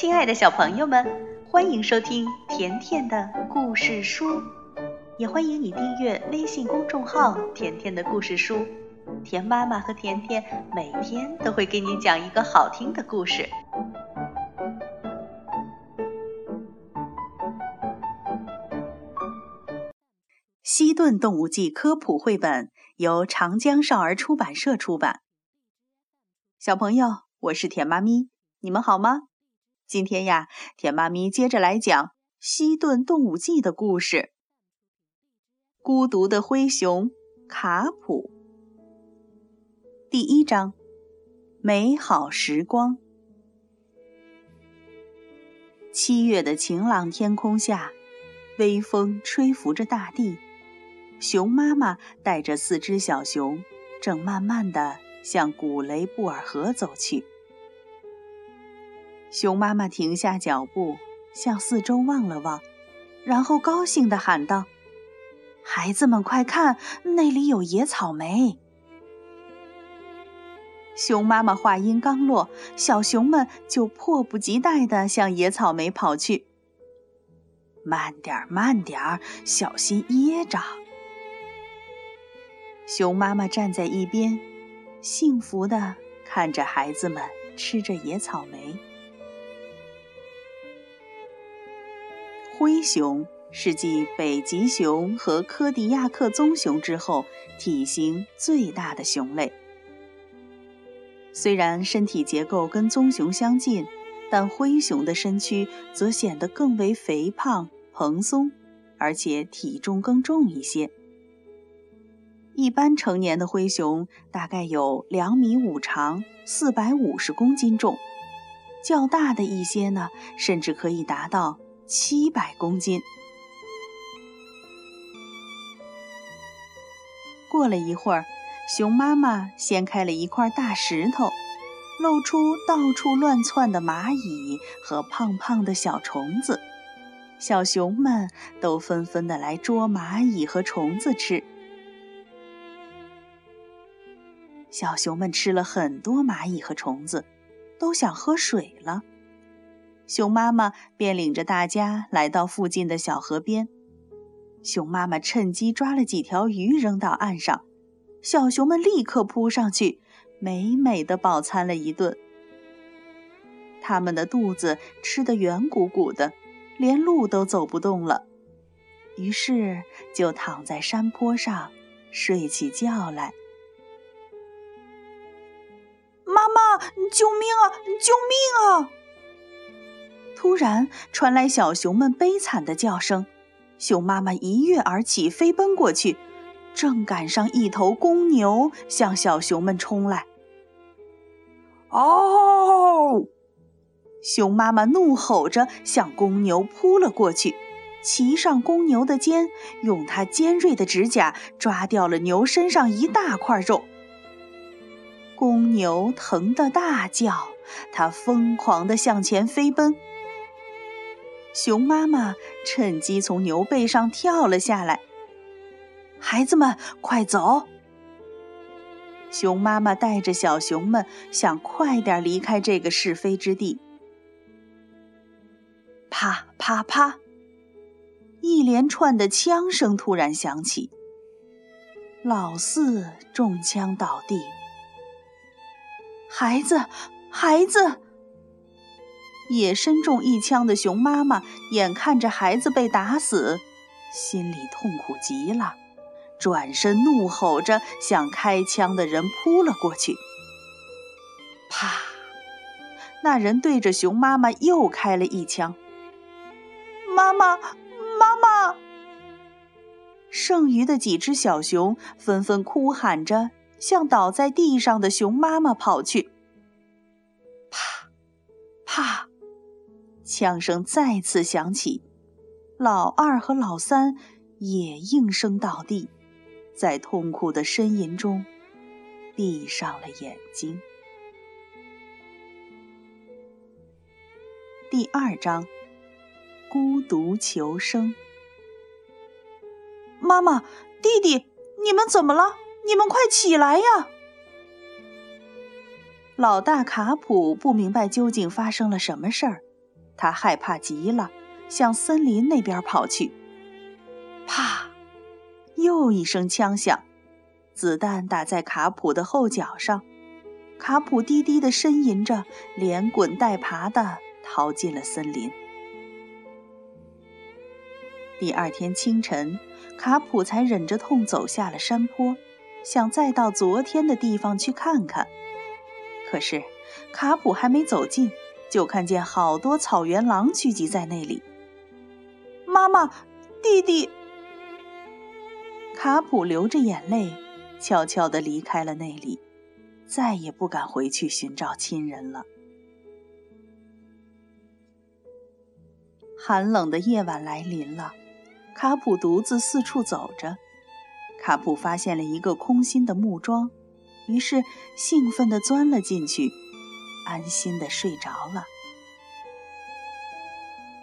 亲爱的小朋友们，欢迎收听甜甜的故事书，也欢迎你订阅微信公众号“甜甜的故事书”。甜妈妈和甜甜每天都会给你讲一个好听的故事。西顿动物记科普绘本由长江少儿出版社出版。小朋友，我是甜妈咪，你们好吗？今天呀，甜妈咪接着来讲《西顿动物记》的故事。孤独的灰熊卡普，第一章：美好时光。七月的晴朗天空下，微风吹拂着大地。熊妈妈带着四只小熊，正慢慢的向古雷布尔河走去。熊妈妈停下脚步，向四周望了望，然后高兴地喊道：“孩子们，快看，那里有野草莓！”熊妈妈话音刚落，小熊们就迫不及待地向野草莓跑去。“慢点儿，慢点儿，小心噎着！”熊妈妈站在一边，幸福地看着孩子们吃着野草莓。灰熊是继北极熊和科迪亚克棕熊之后体型最大的熊类。虽然身体结构跟棕熊相近，但灰熊的身躯则显得更为肥胖、蓬松，而且体重更重一些。一般成年的灰熊大概有两米五长，四百五十公斤重，较大的一些呢，甚至可以达到。七百公斤。过了一会儿，熊妈妈掀开了一块大石头，露出到处乱窜的蚂蚁和胖胖的小虫子。小熊们都纷纷的来捉蚂蚁和虫子吃。小熊们吃了很多蚂蚁和虫子，都想喝水了。熊妈妈便领着大家来到附近的小河边。熊妈妈趁机抓了几条鱼扔到岸上，小熊们立刻扑上去，美美的饱餐了一顿。他们的肚子吃得圆鼓鼓的，连路都走不动了，于是就躺在山坡上睡起觉来。妈妈，救命啊！救命啊！突然传来小熊们悲惨的叫声，熊妈妈一跃而起，飞奔过去，正赶上一头公牛向小熊们冲来。哦！熊妈妈怒吼着向公牛扑了过去，骑上公牛的肩，用它尖锐的指甲抓掉了牛身上一大块肉。公牛疼得大叫，它疯狂地向前飞奔。熊妈妈趁机从牛背上跳了下来。孩子们，快走！熊妈妈带着小熊们想快点离开这个是非之地。啪啪啪！一连串的枪声突然响起。老四中枪倒地。孩子，孩子！也身中一枪的熊妈妈眼看着孩子被打死，心里痛苦极了，转身怒吼着向开枪的人扑了过去。啪！那人对着熊妈妈又开了一枪。妈妈，妈妈！剩余的几只小熊纷纷哭喊着向倒在地上的熊妈妈跑去。啪！啪！枪声再次响起，老二和老三也应声倒地，在痛苦的呻吟中闭上了眼睛。第二章：孤独求生。妈妈，弟弟，你们怎么了？你们快起来呀！老大卡普不明白究竟发生了什么事儿。他害怕极了，向森林那边跑去。啪！又一声枪响，子弹打在卡普的后脚上，卡普低低的呻吟着，连滚带爬的逃进了森林。第二天清晨，卡普才忍着痛走下了山坡，想再到昨天的地方去看看。可是，卡普还没走近，就看见好多草原狼聚集在那里。妈妈，弟弟！卡普流着眼泪，悄悄地离开了那里，再也不敢回去寻找亲人了。寒冷的夜晚来临了。卡普独自四处走着，卡普发现了一个空心的木桩，于是兴奋地钻了进去，安心地睡着了。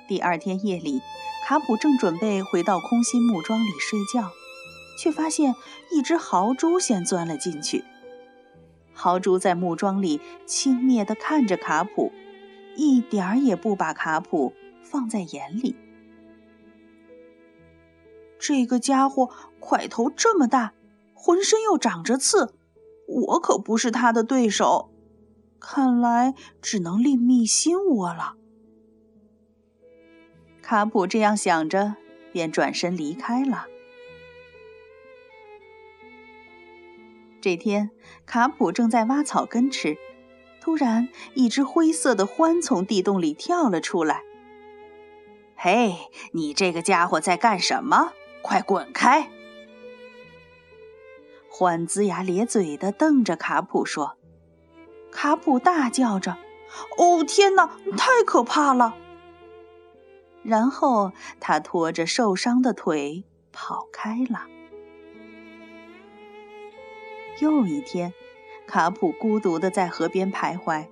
第二天夜里，卡普正准备回到空心木桩里睡觉，却发现一只豪猪先钻了进去。豪猪在木桩里轻蔑地看着卡普，一点儿也不把卡普放在眼里。这个家伙块头这么大，浑身又长着刺，我可不是他的对手。看来只能另觅新窝了。卡普这样想着，便转身离开了。这天，卡普正在挖草根吃，突然，一只灰色的獾从地洞里跳了出来。“嘿，你这个家伙在干什么？”快滚开！獾龇牙咧嘴的瞪着卡普说。卡普大叫着：“哦，天哪，太可怕了！”然后他拖着受伤的腿跑开了。又一天，卡普孤独的在河边徘徊，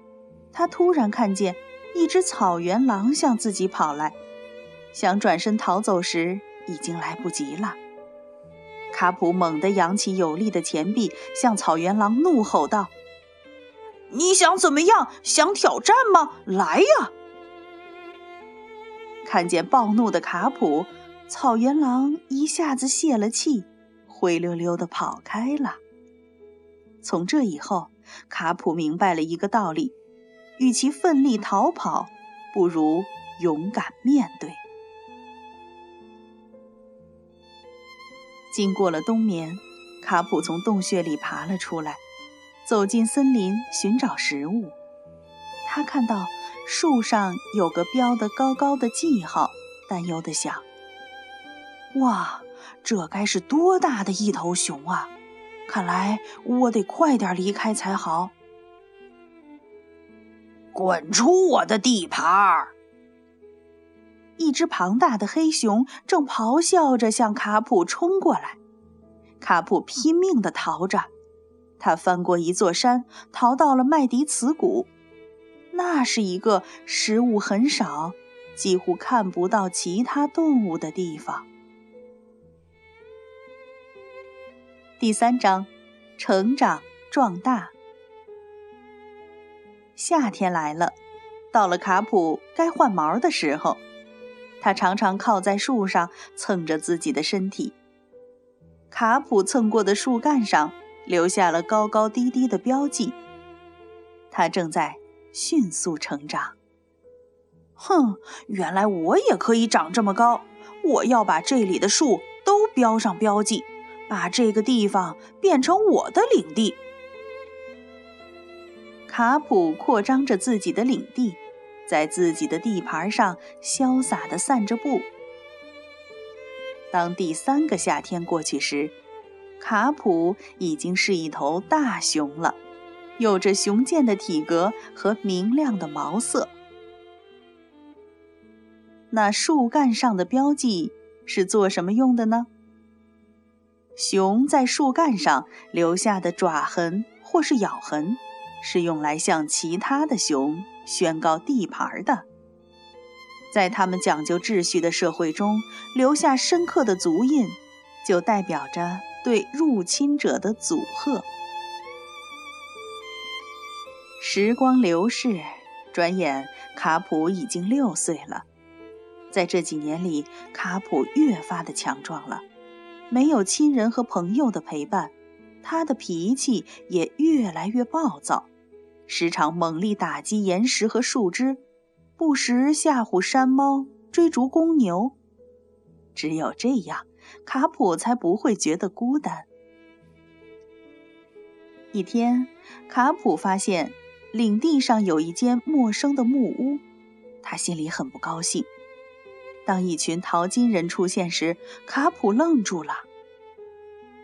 他突然看见一只草原狼向自己跑来，想转身逃走时。已经来不及了。卡普猛地扬起有力的前臂，向草原狼怒吼道：“你想怎么样？想挑战吗？来呀！”看见暴怒的卡普，草原狼一下子泄了气，灰溜溜的跑开了。从这以后，卡普明白了一个道理：与其奋力逃跑，不如勇敢面对。经过了冬眠，卡普从洞穴里爬了出来，走进森林寻找食物。他看到树上有个标得高高的记号，担忧地想：“哇，这该是多大的一头熊啊！看来我得快点离开才好。”滚出我的地盘！一只庞大的黑熊正咆哮着向卡普冲过来，卡普拼命地逃着。他翻过一座山，逃到了麦迪茨谷，那是一个食物很少、几乎看不到其他动物的地方。第三章，成长壮大。夏天来了，到了卡普该换毛的时候。他常常靠在树上蹭着自己的身体。卡普蹭过的树干上留下了高高低低的标记。他正在迅速成长。哼，原来我也可以长这么高！我要把这里的树都标上标记，把这个地方变成我的领地。卡普扩张着自己的领地。在自己的地盘上潇洒地散着步。当第三个夏天过去时，卡普已经是一头大熊了，有着雄健的体格和明亮的毛色。那树干上的标记是做什么用的呢？熊在树干上留下的爪痕或是咬痕，是用来向其他的熊。宣告地盘的，在他们讲究秩序的社会中留下深刻的足印，就代表着对入侵者的阻吓。时光流逝，转眼，卡普已经六岁了。在这几年里，卡普越发的强壮了。没有亲人和朋友的陪伴，他的脾气也越来越暴躁，时常猛力打击岩石和树枝，不时吓唬山猫，追逐公牛。只有这样，卡普才不会觉得孤单。一天，卡普发现领地上有一间陌生的木屋，他心里很不高兴。当一群淘金人出现时，卡普愣住了。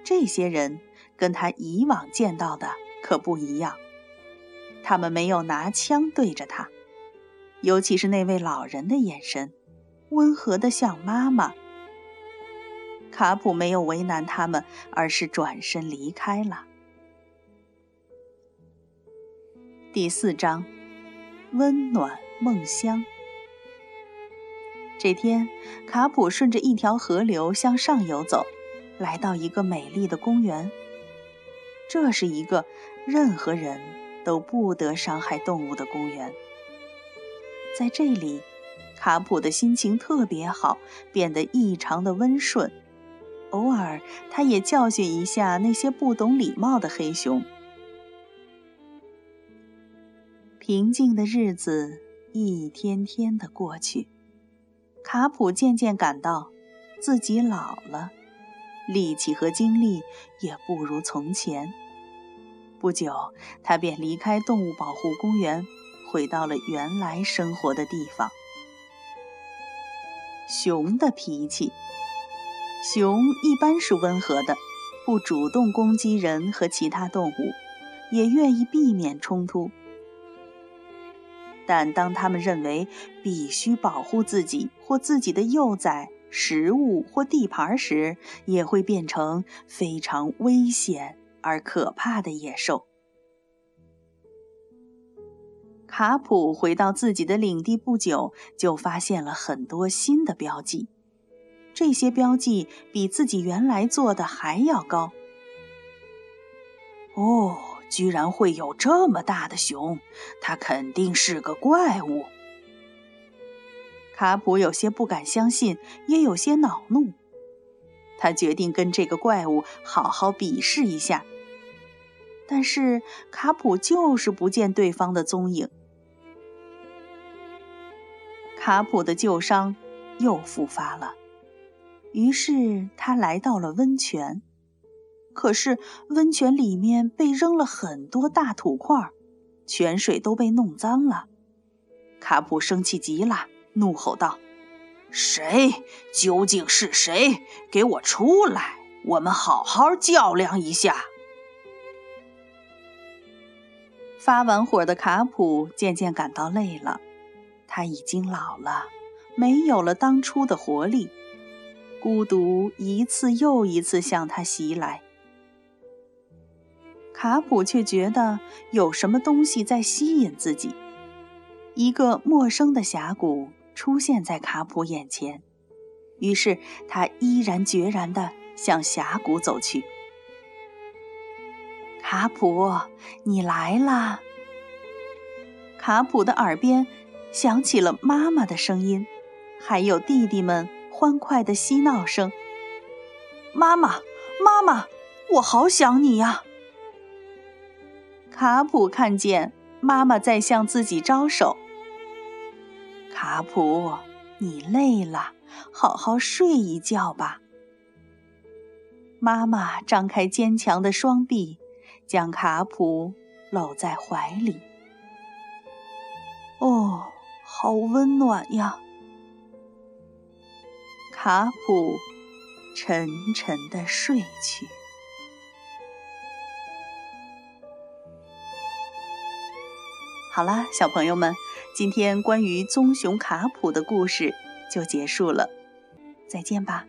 这些人跟他以往见到的可不一样，他们没有拿枪对着他，尤其是那位老人的眼神，温和的像妈妈。卡普没有为难他们，而是转身离开了。第四章，温暖梦乡。这天，卡普顺着一条河流向上游走，来到一个美丽的公园。这是一个任何人都不得伤害动物的公园。在这里，卡普的心情特别好，变得异常的温顺。偶尔，他也教训一下那些不懂礼貌的黑熊。平静的日子一天天的过去。卡普渐渐感到自己老了，力气和精力也不如从前。不久，他便离开动物保护公园，回到了原来生活的地方。熊的脾气，熊一般是温和的，不主动攻击人和其他动物，也愿意避免冲突。但当他们认为必须保护自己或自己的幼崽、食物或地盘时，也会变成非常危险而可怕的野兽。卡普回到自己的领地不久，就发现了很多新的标记，这些标记比自己原来做的还要高。哦。居然会有这么大的熊，它肯定是个怪物。卡普有些不敢相信，也有些恼怒。他决定跟这个怪物好好比试一下。但是卡普就是不见对方的踪影。卡普的旧伤又复发了，于是他来到了温泉。可是温泉里面被扔了很多大土块，泉水都被弄脏了。卡普生气极了，怒吼道：“谁？究竟是谁？给我出来！我们好好较量一下。”发完火的卡普渐渐感到累了，他已经老了，没有了当初的活力，孤独一次又一次向他袭来。卡普却觉得有什么东西在吸引自己。一个陌生的峡谷出现在卡普眼前，于是他毅然决然地向峡谷走去。卡普，你来啦！卡普的耳边响起了妈妈的声音，还有弟弟们欢快的嬉闹声。妈妈，妈妈，我好想你呀！卡普看见妈妈在向自己招手。卡普，你累了，好好睡一觉吧。妈妈张开坚强的双臂，将卡普搂在怀里。哦，好温暖呀！卡普沉沉的睡去。好啦，小朋友们，今天关于棕熊卡普的故事就结束了，再见吧。